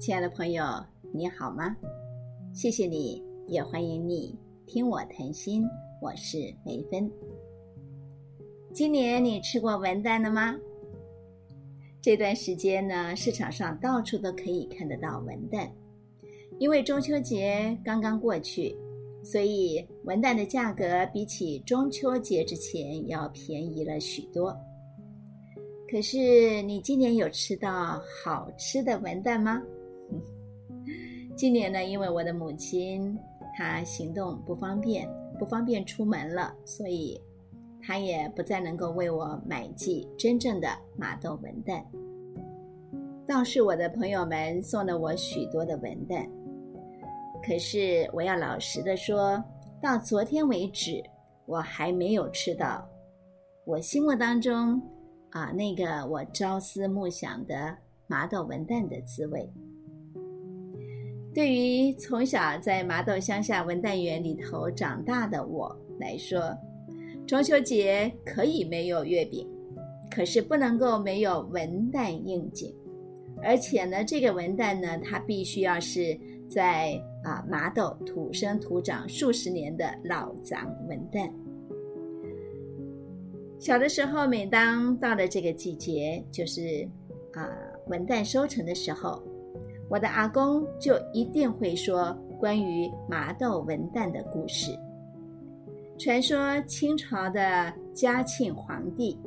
亲爱的朋友，你好吗？谢谢你，也欢迎你听我谈心。我是梅芬。今年你吃过文旦了吗？这段时间呢，市场上到处都可以看得到文旦，因为中秋节刚刚过去，所以文旦的价格比起中秋节之前要便宜了许多。可是你今年有吃到好吃的文旦吗？今年呢，因为我的母亲她行动不方便，不方便出门了，所以她也不再能够为我买寄真正的麻豆文旦。倒是我的朋友们送了我许多的文旦，可是我要老实的说，到昨天为止，我还没有吃到我心目当中啊那个我朝思暮想的麻豆文旦的滋味。对于从小在麻豆乡下文旦园里头长大的我来说，中秋节可以没有月饼，可是不能够没有文旦应景。而且呢，这个文旦呢，它必须要是在啊麻豆土生土长数十年的老长文旦。小的时候，每当到了这个季节，就是啊文旦收成的时候。我的阿公就一定会说关于麻豆文旦的故事。传说清朝的嘉庆皇帝，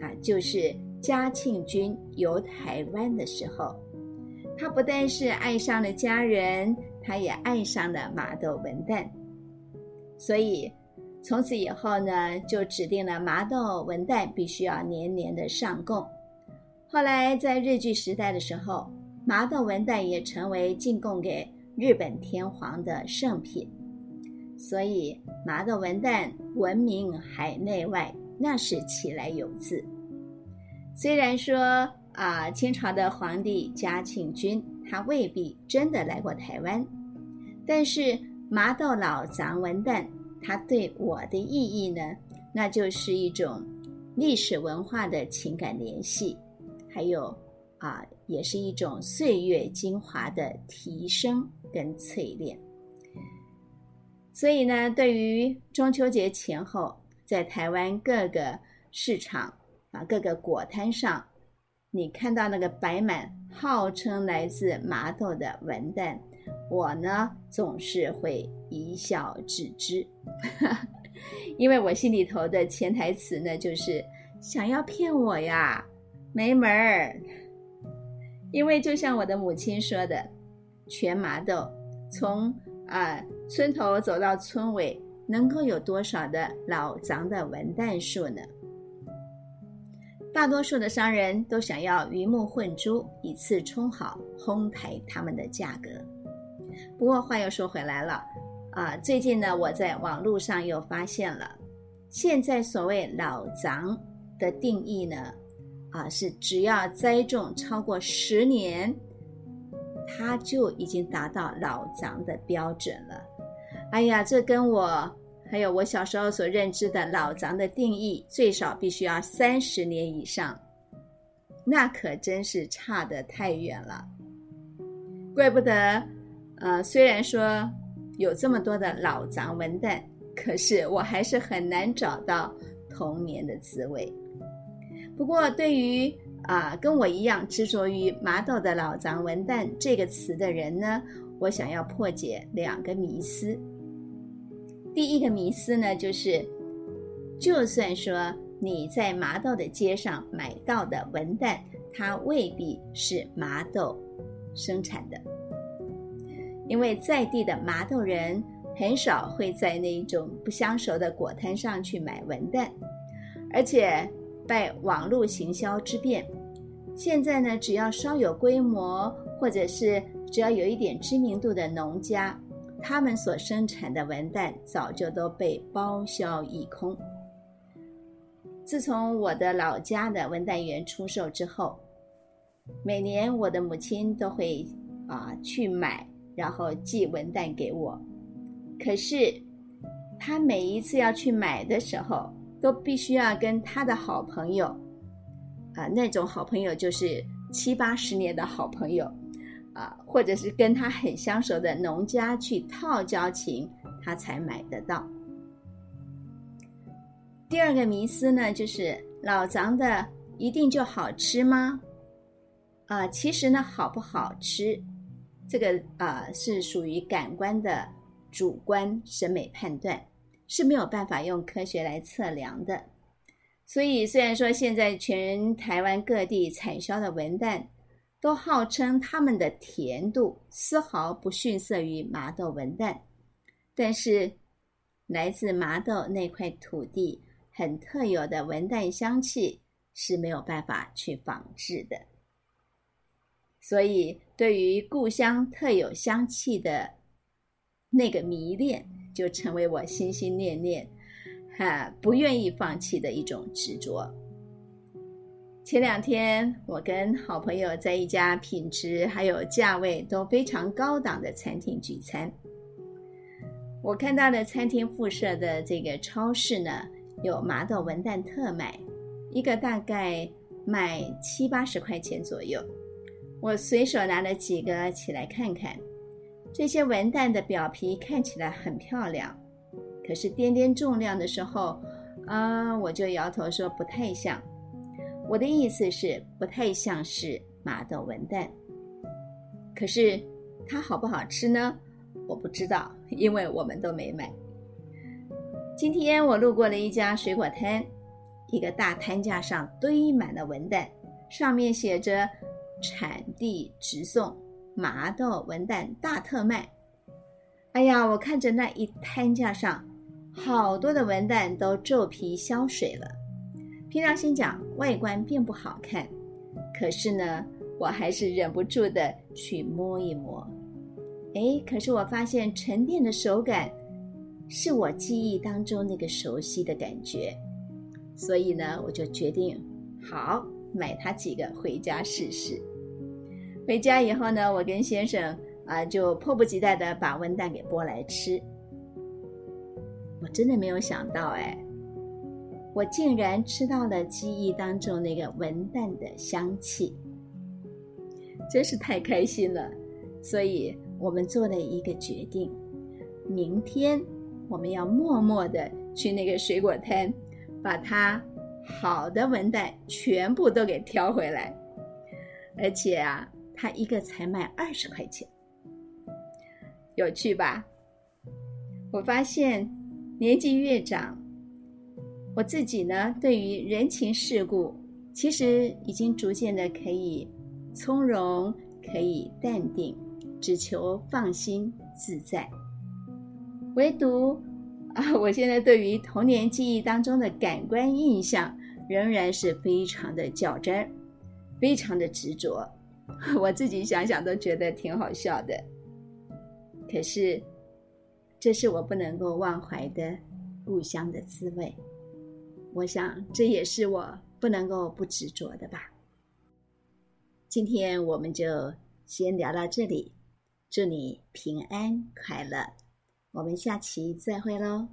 啊，就是嘉庆君游台湾的时候，他不但是爱上了家人，他也爱上了麻豆文旦，所以从此以后呢，就指定了麻豆文旦必须要年年的上贡。后来在日据时代的时候。麻豆文旦也成为进贡给日本天皇的圣品，所以麻豆文旦闻名海内外，那是其来有自。虽然说啊，清朝的皇帝嘉庆君他未必真的来过台湾，但是麻豆老杂文旦，它对我的意义呢，那就是一种历史文化的情感联系，还有。啊，也是一种岁月精华的提升跟淬炼。所以呢，对于中秋节前后，在台湾各个市场啊、各个果摊上，你看到那个摆满号称来自麻豆的文旦，我呢总是会一笑置之，因为我心里头的潜台词呢，就是想要骗我呀，没门儿。因为就像我的母亲说的，全麻豆从啊村头走到村尾，能够有多少的老长的文旦树呢？大多数的商人都想要鱼目混珠，以次充好，哄抬他们的价格。不过话又说回来了，啊，最近呢，我在网络上又发现了，现在所谓老长的定义呢？啊，是只要栽种超过十年，它就已经达到老长的标准了。哎呀，这跟我还有我小时候所认知的老长的定义，最少必须要三十年以上，那可真是差得太远了。怪不得，呃，虽然说有这么多的老长文旦，可是我还是很难找到童年的滋味。不过，对于啊跟我一样执着于麻豆的老张文旦这个词的人呢，我想要破解两个迷思。第一个迷思呢，就是就算说你在麻豆的街上买到的文旦，它未必是麻豆生产的，因为在地的麻豆人很少会在那种不相熟的果摊上去买文旦，而且。拜网络行销之便，现在呢，只要稍有规模，或者是只要有一点知名度的农家，他们所生产的文旦早就都被包销一空。自从我的老家的文旦园出售之后，每年我的母亲都会啊去买，然后寄文旦给我。可是，她每一次要去买的时候，都必须要跟他的好朋友，啊，那种好朋友就是七八十年的好朋友，啊，或者是跟他很相熟的农家去套交情，他才买得到。第二个迷思呢，就是老张的一定就好吃吗？啊，其实呢，好不好吃，这个啊是属于感官的主观审美判断，是没有办法用科学来测量的。所以，虽然说现在全台湾各地产销的文旦都号称它们的甜度丝毫不逊色于麻豆文旦，但是来自麻豆那块土地很特有的文旦香气是没有办法去仿制的。所以，对于故乡特有香气的那个迷恋，就成为我心心念念。哈，不愿意放弃的一种执着。前两天，我跟好朋友在一家品质还有价位都非常高档的餐厅聚餐。我看到的餐厅附设的这个超市呢，有麻豆文旦特卖，一个大概卖七八十块钱左右。我随手拿了几个起来看看，这些文旦的表皮看起来很漂亮。可是掂掂重量的时候，啊，我就摇头说不太像。我的意思是不太像是麻豆文旦。可是它好不好吃呢？我不知道，因为我们都没买。今天我路过了一家水果摊，一个大摊架上堆满了文旦，上面写着“产地直送，麻豆文旦大特卖”。哎呀，我看着那一摊架上。好多的文旦都皱皮消水了，凭良心讲，外观并不好看。可是呢，我还是忍不住的去摸一摸。哎，可是我发现沉淀的手感，是我记忆当中那个熟悉的感觉。所以呢，我就决定，好买它几个回家试试。回家以后呢，我跟先生啊，就迫不及待的把文旦给剥来吃。我真的没有想到，哎，我竟然吃到了记忆当中那个文旦的香气，真是太开心了。所以我们做了一个决定，明天我们要默默的去那个水果摊，把它好的文旦全部都给挑回来。而且啊，他一个才卖二十块钱，有趣吧？我发现。年纪越长，我自己呢，对于人情世故，其实已经逐渐的可以从容，可以淡定，只求放心自在。唯独啊，我现在对于童年记忆当中的感官印象，仍然是非常的较真，非常的执着。我自己想想都觉得挺好笑的。可是。这是我不能够忘怀的故乡的滋味，我想这也是我不能够不执着的吧。今天我们就先聊到这里，祝你平安快乐，我们下期再会喽。